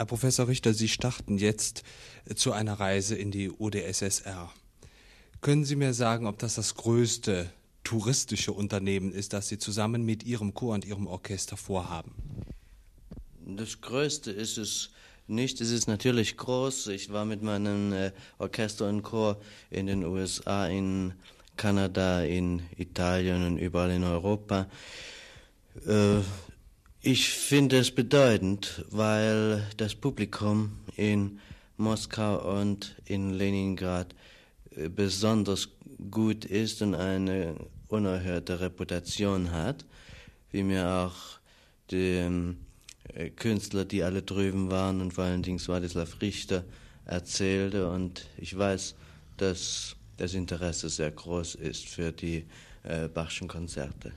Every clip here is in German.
Herr Professor Richter, Sie starten jetzt äh, zu einer Reise in die UdSSR. Können Sie mir sagen, ob das das größte touristische Unternehmen ist, das Sie zusammen mit Ihrem Chor und Ihrem Orchester vorhaben? Das größte ist es nicht. Es ist natürlich groß. Ich war mit meinem äh, Orchester und Chor in den USA, in Kanada, in Italien und überall in Europa. Äh, ich finde es bedeutend, weil das Publikum in Moskau und in Leningrad äh, besonders gut ist und eine unerhörte Reputation hat, wie mir auch die äh, Künstler, die alle drüben waren und vor allen Dingen Wladislav Richter erzählte und ich weiß, dass das Interesse sehr groß ist für die äh, Bachschen Konzerte.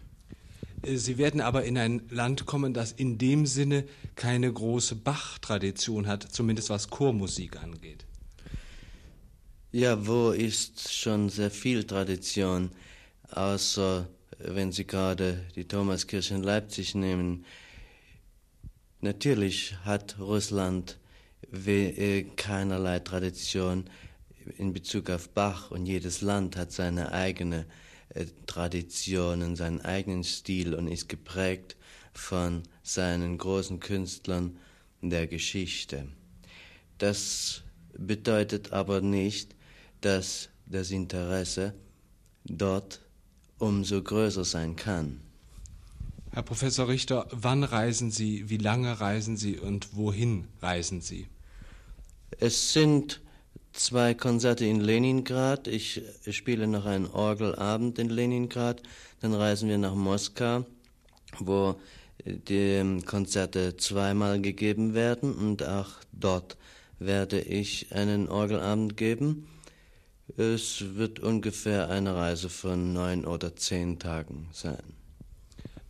Sie werden aber in ein Land kommen, das in dem Sinne keine große Bach-Tradition hat, zumindest was Chormusik angeht. Ja, wo ist schon sehr viel Tradition, außer wenn Sie gerade die Thomaskirche in Leipzig nehmen. Natürlich hat Russland äh, keinerlei Tradition in Bezug auf Bach und jedes Land hat seine eigene äh, Traditionen, seinen eigenen Stil und ist geprägt von seinen großen Künstlern der Geschichte. Das bedeutet aber nicht, dass das Interesse dort umso größer sein kann. Herr Professor Richter, wann reisen Sie, wie lange reisen Sie und wohin reisen Sie? Es sind zwei Konzerte in Leningrad. Ich spiele noch einen Orgelabend in Leningrad. Dann reisen wir nach Moskau, wo die Konzerte zweimal gegeben werden und auch dort werde ich einen Orgelabend geben. Es wird ungefähr eine Reise von neun oder zehn Tagen sein.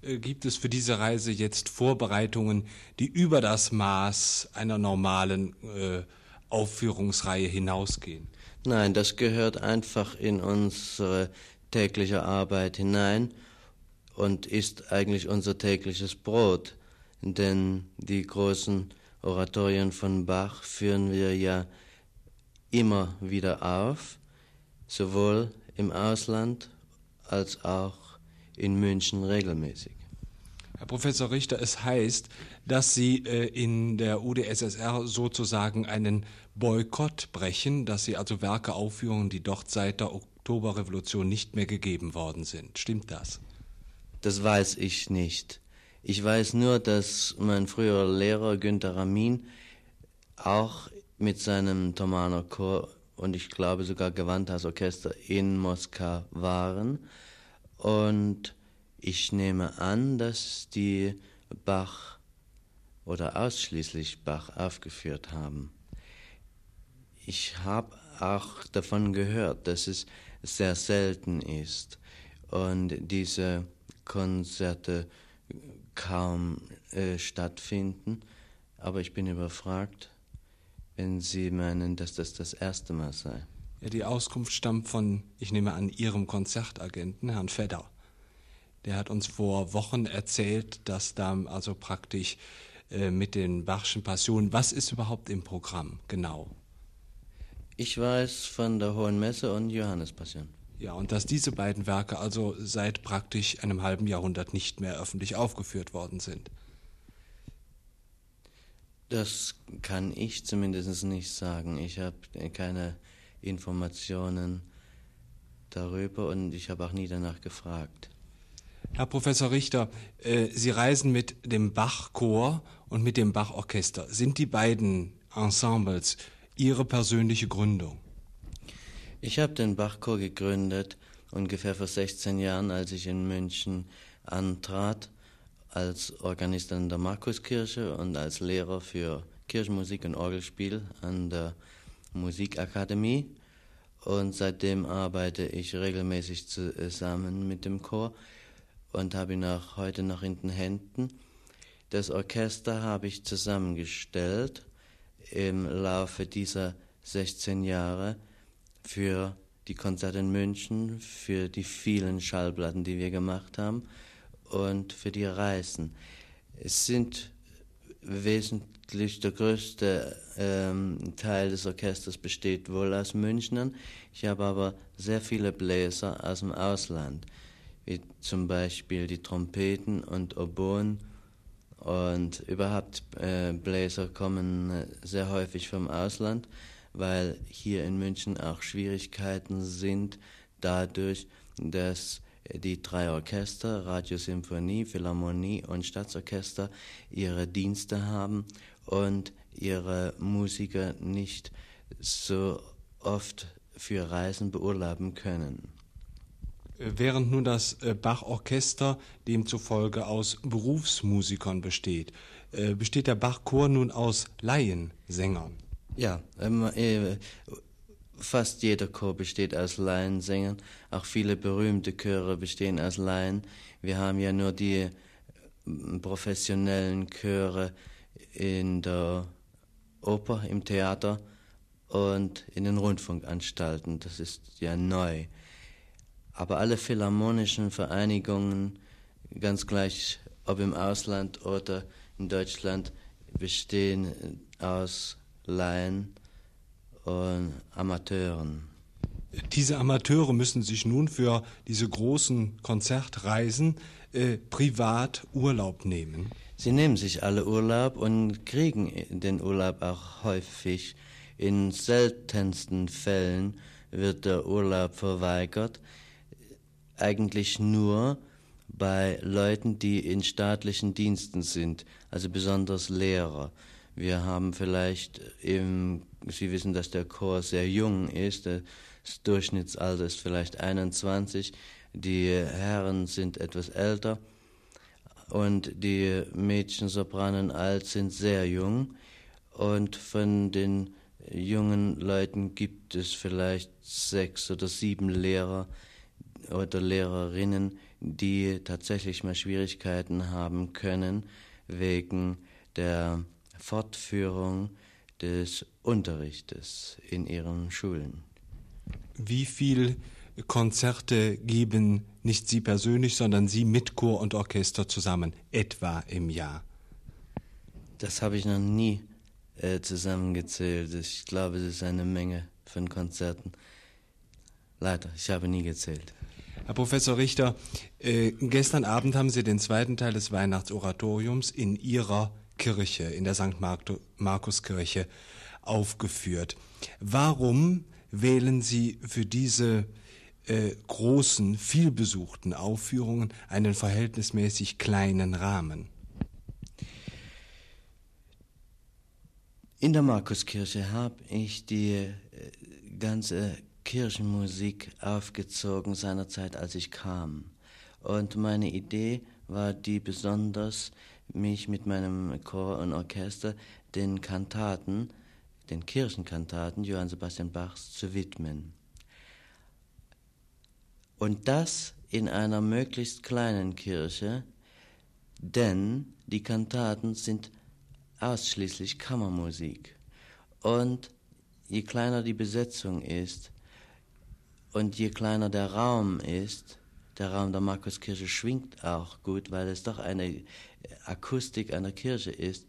Äh, gibt es für diese Reise jetzt Vorbereitungen, die über das Maß einer normalen äh, Aufführungsreihe hinausgehen? Nein, das gehört einfach in unsere tägliche Arbeit hinein und ist eigentlich unser tägliches Brot. Denn die großen Oratorien von Bach führen wir ja immer wieder auf, sowohl im Ausland als auch in München regelmäßig. Herr Professor Richter, es heißt, dass Sie äh, in der UdSSR sozusagen einen Boykott brechen, dass Sie also Werke aufführen, die dort seit der Oktoberrevolution nicht mehr gegeben worden sind. Stimmt das? Das weiß ich nicht. Ich weiß nur, dass mein früherer Lehrer Günter Ramin auch mit seinem Thomaner Chor und ich glaube sogar Gewandhausorchester Orchester in Moskau waren und ich nehme an, dass die Bach oder ausschließlich Bach aufgeführt haben. Ich habe auch davon gehört, dass es sehr selten ist und diese Konzerte kaum äh, stattfinden. Aber ich bin überfragt, wenn Sie meinen, dass das das erste Mal sei. Ja, die Auskunft stammt von, ich nehme an, Ihrem Konzertagenten, Herrn Fedder. Der hat uns vor Wochen erzählt, dass da also praktisch äh, mit den Bachschen Passionen, was ist überhaupt im Programm genau? Ich weiß von der Hohen Messe und Johannespassion. Ja, und dass diese beiden Werke also seit praktisch einem halben Jahrhundert nicht mehr öffentlich aufgeführt worden sind. Das kann ich zumindest nicht sagen. Ich habe keine Informationen darüber und ich habe auch nie danach gefragt. Herr Professor Richter, äh, Sie reisen mit dem Bach-Chor und mit dem Bach-Orchester. Sind die beiden Ensembles Ihre persönliche Gründung? Ich habe den Bachchor gegründet ungefähr vor 16 Jahren, als ich in München antrat, als Organist an der Markuskirche und als Lehrer für Kirchenmusik und Orgelspiel an der Musikakademie. Und seitdem arbeite ich regelmäßig zusammen mit dem Chor und habe ihn auch heute noch in den Händen. Das Orchester habe ich zusammengestellt im Laufe dieser 16 Jahre für die Konzerte in München, für die vielen Schallplatten, die wir gemacht haben und für die Reisen. Es sind wesentlich der größte ähm, Teil des Orchesters besteht wohl aus Münchnern. Ich habe aber sehr viele Bläser aus dem Ausland, wie zum Beispiel die Trompeten und Oboen. Und überhaupt äh, Bläser kommen äh, sehr häufig vom Ausland, weil hier in München auch Schwierigkeiten sind, dadurch, dass die drei Orchester, Radiosymphonie, Philharmonie und Staatsorchester, ihre Dienste haben und ihre Musiker nicht so oft für Reisen beurlauben können. Während nun das äh, Bach-Orchester demzufolge aus Berufsmusikern besteht, äh, besteht der Bach-Chor nun aus Laiensängern? Ja, ähm, äh, Fast jeder Chor besteht aus Laiensängern. Auch viele berühmte Chöre bestehen aus Laien. Wir haben ja nur die äh, professionellen Chöre in der Oper, im Theater und in den Rundfunkanstalten. Das ist ja neu. Aber alle philharmonischen Vereinigungen, ganz gleich ob im Ausland oder in Deutschland, bestehen aus Laien und Amateuren. Diese Amateure müssen sich nun für diese großen Konzertreisen äh, privat Urlaub nehmen. Sie nehmen sich alle Urlaub und kriegen den Urlaub auch häufig. In seltensten Fällen wird der Urlaub verweigert. Eigentlich nur bei Leuten, die in staatlichen Diensten sind, also besonders Lehrer. Wir haben vielleicht im Sie wissen, dass der Chor sehr jung ist. Das Durchschnittsalter ist vielleicht 21. Die Herren sind etwas älter und die Mädchen, Sopranen, Alt sind sehr jung. Und von den jungen Leuten gibt es vielleicht sechs oder sieben Lehrer oder Lehrerinnen, die tatsächlich mal Schwierigkeiten haben können wegen der Fortführung des Unterrichtes in ihren Schulen. Wie viele Konzerte geben nicht Sie persönlich, sondern Sie mit Chor und Orchester zusammen, etwa im Jahr? Das habe ich noch nie äh, zusammengezählt. Ich glaube, es ist eine Menge von Konzerten. Leider, ich habe nie gezählt. Herr Professor Richter, äh, gestern Abend haben Sie den zweiten Teil des Weihnachtsoratoriums in Ihrer Kirche, in der St. Markuskirche aufgeführt. Warum wählen Sie für diese äh, großen, vielbesuchten Aufführungen einen verhältnismäßig kleinen Rahmen? In der Markuskirche habe ich die äh, ganze Kirchenmusik aufgezogen seinerzeit, als ich kam. Und meine Idee war die besonders, mich mit meinem Chor und Orchester den Kantaten den Kirchenkantaten Johann Sebastian Bachs zu widmen. Und das in einer möglichst kleinen Kirche, denn die Kantaten sind ausschließlich Kammermusik. Und je kleiner die Besetzung ist und je kleiner der Raum ist, der Raum der Markuskirche schwingt auch gut, weil es doch eine Akustik einer Kirche ist.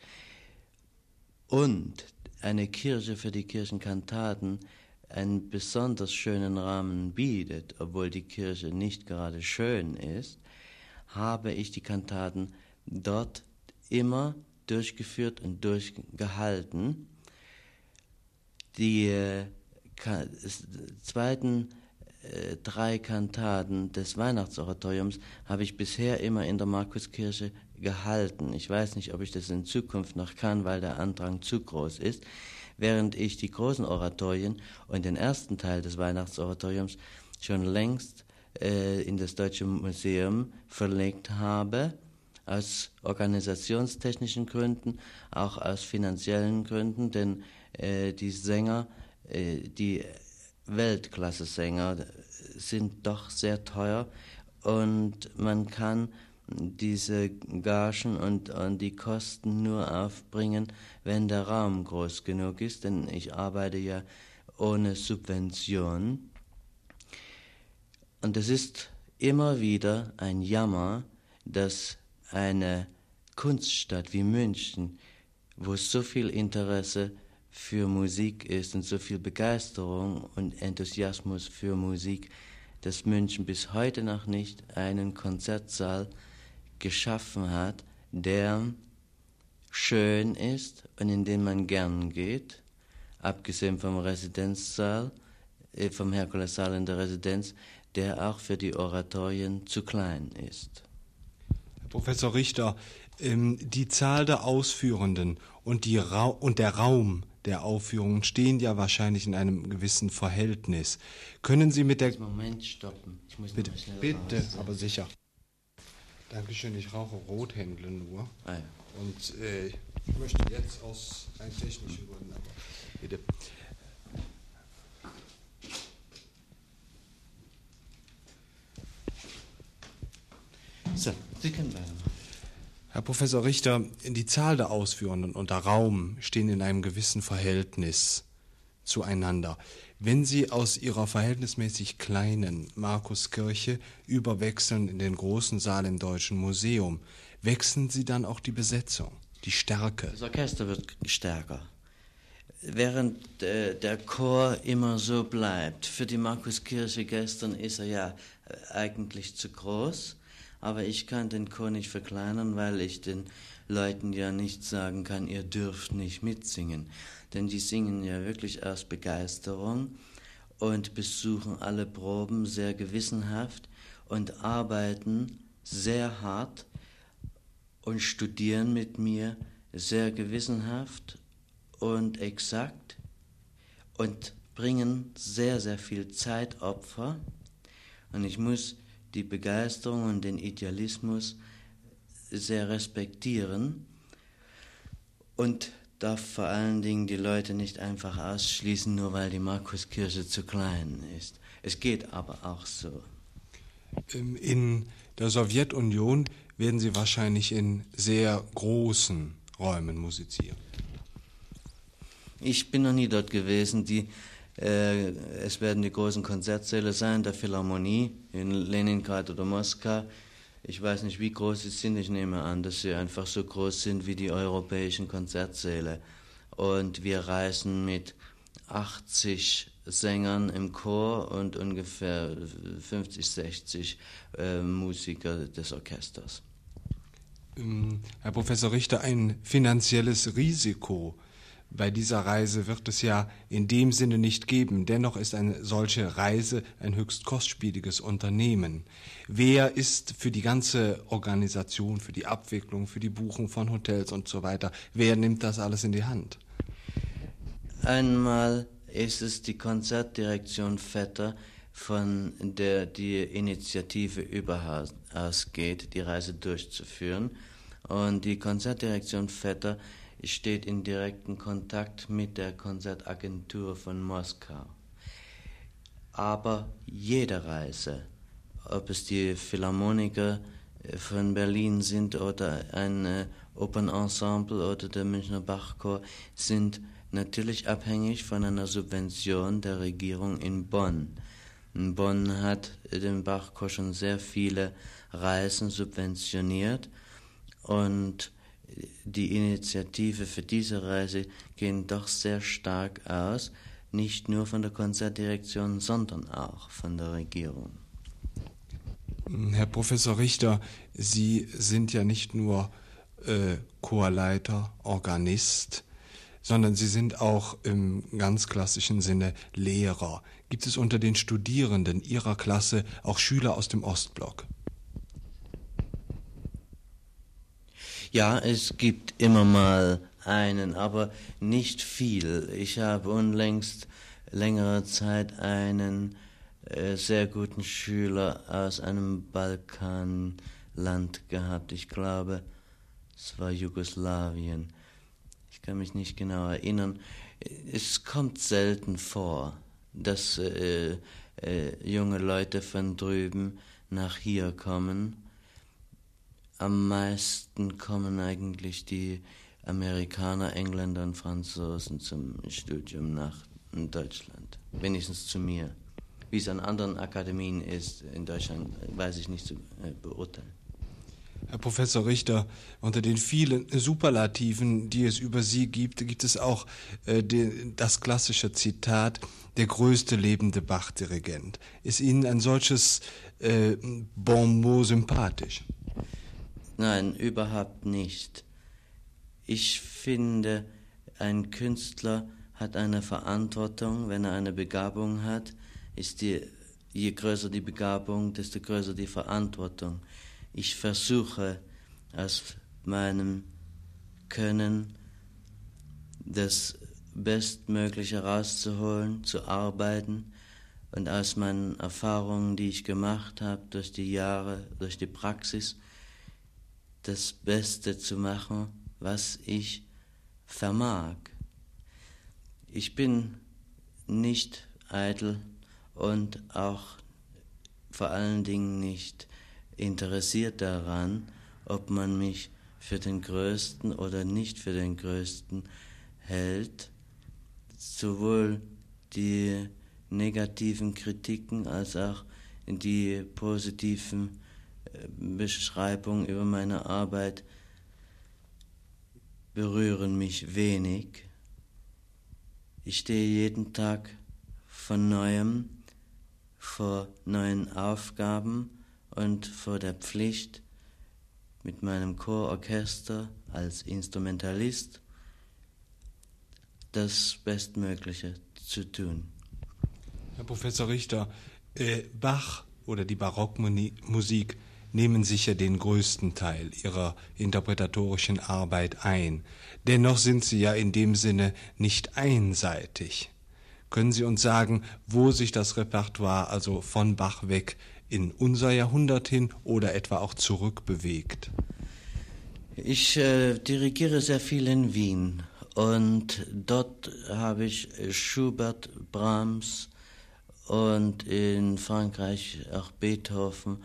Und eine Kirche für die Kirchenkantaten einen besonders schönen Rahmen bietet, obwohl die Kirche nicht gerade schön ist, habe ich die Kantaten dort immer durchgeführt und durchgehalten. Die äh, zweiten drei Kantaten des Weihnachtsoratoriums habe ich bisher immer in der Markuskirche gehalten. Ich weiß nicht, ob ich das in Zukunft noch kann, weil der Andrang zu groß ist. Während ich die großen Oratorien und den ersten Teil des Weihnachtsoratoriums schon längst äh, in das Deutsche Museum verlegt habe, aus organisationstechnischen Gründen, auch aus finanziellen Gründen, denn äh, die Sänger, äh, die Weltklasse-Sänger sind doch sehr teuer und man kann diese Gagen und, und die Kosten nur aufbringen, wenn der Raum groß genug ist, denn ich arbeite ja ohne Subvention. Und es ist immer wieder ein Jammer, dass eine Kunststadt wie München wo so viel Interesse für Musik ist und so viel Begeisterung und Enthusiasmus für Musik, dass München bis heute noch nicht einen Konzertsaal geschaffen hat, der schön ist und in den man gern geht, abgesehen vom Residenzsaal, äh, vom Herkulessaal in der Residenz, der auch für die Oratorien zu klein ist. Herr Professor Richter, ähm, die Zahl der Ausführenden und, Ra und der Raum der Aufführungen stehen ja wahrscheinlich in einem gewissen Verhältnis. Können Sie mit der... Moment stoppen. Ich muss bitte, bitte, raus. aber sicher. Dankeschön, ich rauche Rothändle nur. Ah, ja. Und äh, ich möchte jetzt aus rein technischen Gründen, aber bitte. So, Sie können weitermachen. Herr Professor Richter, die Zahl der Ausführenden und der Raum stehen in einem gewissen Verhältnis zueinander. Wenn Sie aus Ihrer verhältnismäßig kleinen Markuskirche überwechseln in den großen Saal im Deutschen Museum, wechseln Sie dann auch die Besetzung, die Stärke? Das Orchester wird stärker. Während äh, der Chor immer so bleibt, für die Markuskirche gestern ist er ja äh, eigentlich zu groß aber ich kann den Chor nicht verkleinern, weil ich den Leuten ja nicht sagen kann, ihr dürft nicht mitsingen. Denn die singen ja wirklich aus Begeisterung und besuchen alle Proben sehr gewissenhaft und arbeiten sehr hart und studieren mit mir sehr gewissenhaft und exakt und bringen sehr, sehr viel Zeitopfer. Und ich muss die Begeisterung und den Idealismus sehr respektieren und darf vor allen Dingen die Leute nicht einfach ausschließen, nur weil die Markuskirche zu klein ist. Es geht aber auch so. Ähm, in der Sowjetunion werden Sie wahrscheinlich in sehr großen Räumen musizieren. Ich bin noch nie dort gewesen. Die es werden die großen Konzertsäle sein, der Philharmonie in Leningrad oder Moskau. Ich weiß nicht, wie groß sie sind. Ich nehme an, dass sie einfach so groß sind wie die europäischen Konzertsäle. Und wir reisen mit 80 Sängern im Chor und ungefähr 50, 60 äh, Musiker des Orchesters. Ähm, Herr Professor Richter, ein finanzielles Risiko bei dieser Reise wird es ja in dem Sinne nicht geben. Dennoch ist eine solche Reise ein höchst kostspieliges Unternehmen. Wer ist für die ganze Organisation, für die Abwicklung, für die Buchung von Hotels und so weiter, wer nimmt das alles in die Hand? Einmal ist es die Konzertdirektion Vetter, von der die Initiative überhaupt ausgeht, die Reise durchzuführen. Und die Konzertdirektion Vetter steht in direktem Kontakt mit der Konzertagentur von Moskau. Aber jede Reise, ob es die Philharmoniker äh, von Berlin sind oder ein äh, Opernensemble oder der Münchner Bachchor, sind natürlich abhängig von einer Subvention der Regierung in Bonn. In Bonn hat den Bachchor schon sehr viele Reisen subventioniert und die Initiative für diese Reise gehen doch sehr stark aus, nicht nur von der Konzertdirektion, sondern auch von der Regierung. Herr Professor Richter, Sie sind ja nicht nur äh, Chorleiter, Organist, sondern Sie sind auch im ganz klassischen Sinne Lehrer. Gibt es unter den Studierenden Ihrer Klasse auch Schüler aus dem Ostblock? Ja, es gibt immer mal einen, aber nicht viel. Ich habe unlängst längere Zeit einen äh, sehr guten Schüler aus einem Balkanland gehabt. Ich glaube, es war Jugoslawien. Ich kann mich nicht genau erinnern. Es kommt selten vor, dass äh, äh, junge Leute von drüben nach hier kommen am meisten kommen eigentlich die Amerikaner, Engländer und Franzosen zum Studium nach Deutschland. Wenigstens zu mir. Wie es an anderen Akademien ist in Deutschland, weiß ich nicht zu äh, beurteilen. Herr Professor Richter, unter den vielen Superlativen, die es über Sie gibt, gibt es auch äh, die, das klassische Zitat, der größte lebende Bach-Dirigent. Ist Ihnen ein solches äh, Bon mot sympathisch? Nein, überhaupt nicht. Ich finde, ein Künstler hat eine Verantwortung, wenn er eine Begabung hat, ist die, je größer die Begabung, desto größer die Verantwortung. Ich versuche aus meinem Können das Bestmögliche rauszuholen, zu arbeiten und aus meinen Erfahrungen, die ich gemacht habe durch die Jahre, durch die Praxis, das Beste zu machen, was ich vermag. Ich bin nicht eitel und auch vor allen Dingen nicht interessiert daran, ob man mich für den Größten oder nicht für den Größten hält. Sowohl die negativen Kritiken als auch die positiven Beschreibungen über meine Arbeit berühren mich wenig. Ich stehe jeden Tag von neuem vor neuen Aufgaben und vor der Pflicht, mit meinem Chororchester als Instrumentalist das Bestmögliche zu tun. Herr Professor Richter, äh, Bach oder die Barockmusik nehmen sicher den größten Teil ihrer interpretatorischen Arbeit ein. Dennoch sind sie ja in dem Sinne nicht einseitig. Können Sie uns sagen, wo sich das Repertoire also von Bach weg in unser Jahrhundert hin oder etwa auch zurück bewegt? Ich äh, dirigiere sehr viel in Wien und dort habe ich Schubert, Brahms und in Frankreich auch Beethoven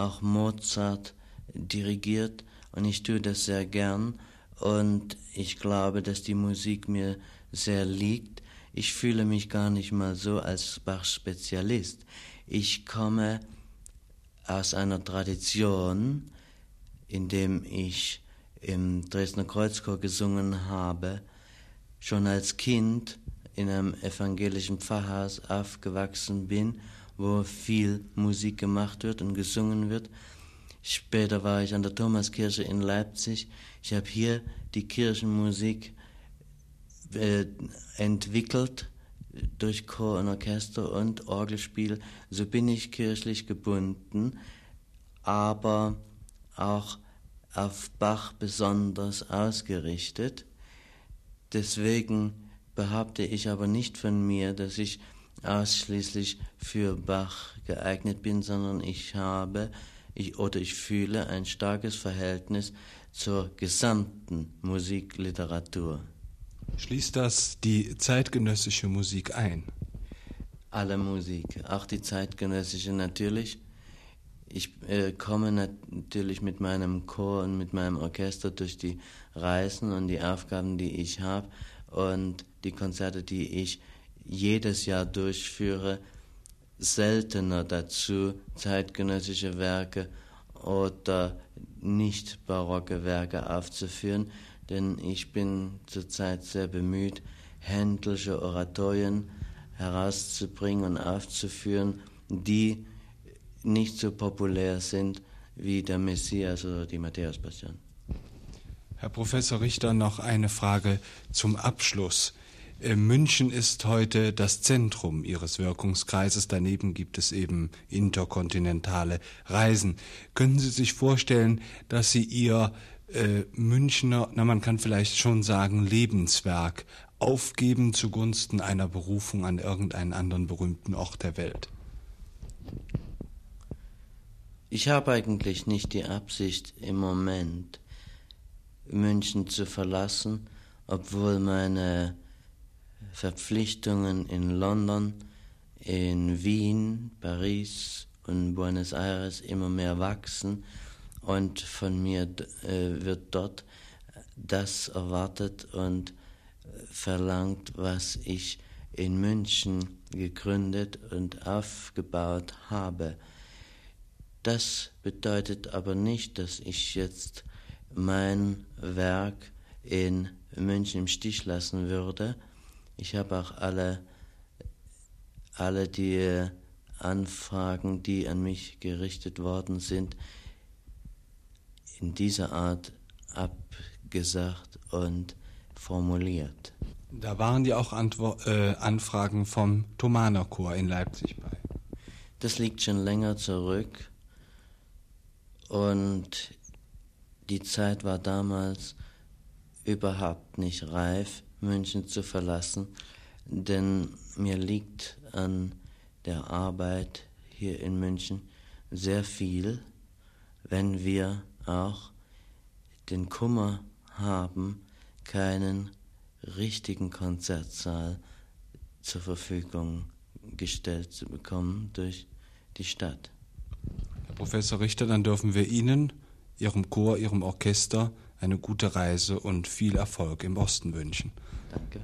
auch Mozart dirigiert und ich tue das sehr gern und ich glaube, dass die Musik mir sehr liegt. Ich fühle mich gar nicht mal so als Bach-Spezialist. Ich komme aus einer Tradition, in dem ich im Dresdner Kreuzchor gesungen habe, schon als Kind in einem evangelischen Pfarrhaus aufgewachsen bin wo viel Musik gemacht wird und gesungen wird. Später war ich an der Thomaskirche in Leipzig. Ich habe hier die Kirchenmusik äh, entwickelt durch Chor und Orchester und Orgelspiel. So bin ich kirchlich gebunden, aber auch auf Bach besonders ausgerichtet. Deswegen behaupte ich aber nicht von mir, dass ich ausschließlich für Bach geeignet bin, sondern ich habe ich, oder ich fühle ein starkes Verhältnis zur gesamten Musikliteratur. Schließt das die zeitgenössische Musik ein? Alle Musik, auch die zeitgenössische natürlich. Ich äh, komme natürlich mit meinem Chor und mit meinem Orchester durch die Reisen und die Aufgaben, die ich habe und die Konzerte, die ich jedes Jahr durchführe, seltener dazu, zeitgenössische Werke oder nicht barocke Werke aufzuführen, denn ich bin zurzeit sehr bemüht, händelsche Oratorien herauszubringen und aufzuführen, die nicht so populär sind wie der Messias oder die Matthäus-Passion. Herr Professor Richter, noch eine Frage zum Abschluss. Äh, München ist heute das Zentrum ihres Wirkungskreises. Daneben gibt es eben interkontinentale Reisen. Können Sie sich vorstellen, dass Sie Ihr äh, Münchner, na man kann vielleicht schon sagen, Lebenswerk aufgeben zugunsten einer Berufung an irgendeinen anderen berühmten Ort der Welt? Ich habe eigentlich nicht die Absicht, im Moment München zu verlassen, obwohl meine Verpflichtungen in London, in Wien, Paris und Buenos Aires immer mehr wachsen und von mir äh, wird dort das erwartet und verlangt, was ich in München gegründet und aufgebaut habe. Das bedeutet aber nicht, dass ich jetzt mein Werk in München im Stich lassen würde. Ich habe auch alle, alle die Anfragen, die an mich gerichtet worden sind, in dieser Art abgesagt und formuliert. Da waren ja auch Antwo äh, Anfragen vom Thomanerchor in Leipzig bei. Das liegt schon länger zurück und die Zeit war damals überhaupt nicht reif, München zu verlassen, denn mir liegt an der Arbeit hier in München sehr viel, wenn wir auch den Kummer haben, keinen richtigen Konzertsaal zur Verfügung gestellt zu bekommen durch die Stadt. Herr Professor Richter, dann dürfen wir Ihnen, Ihrem Chor, Ihrem Orchester eine gute Reise und viel Erfolg im Osten wünschen. Danke.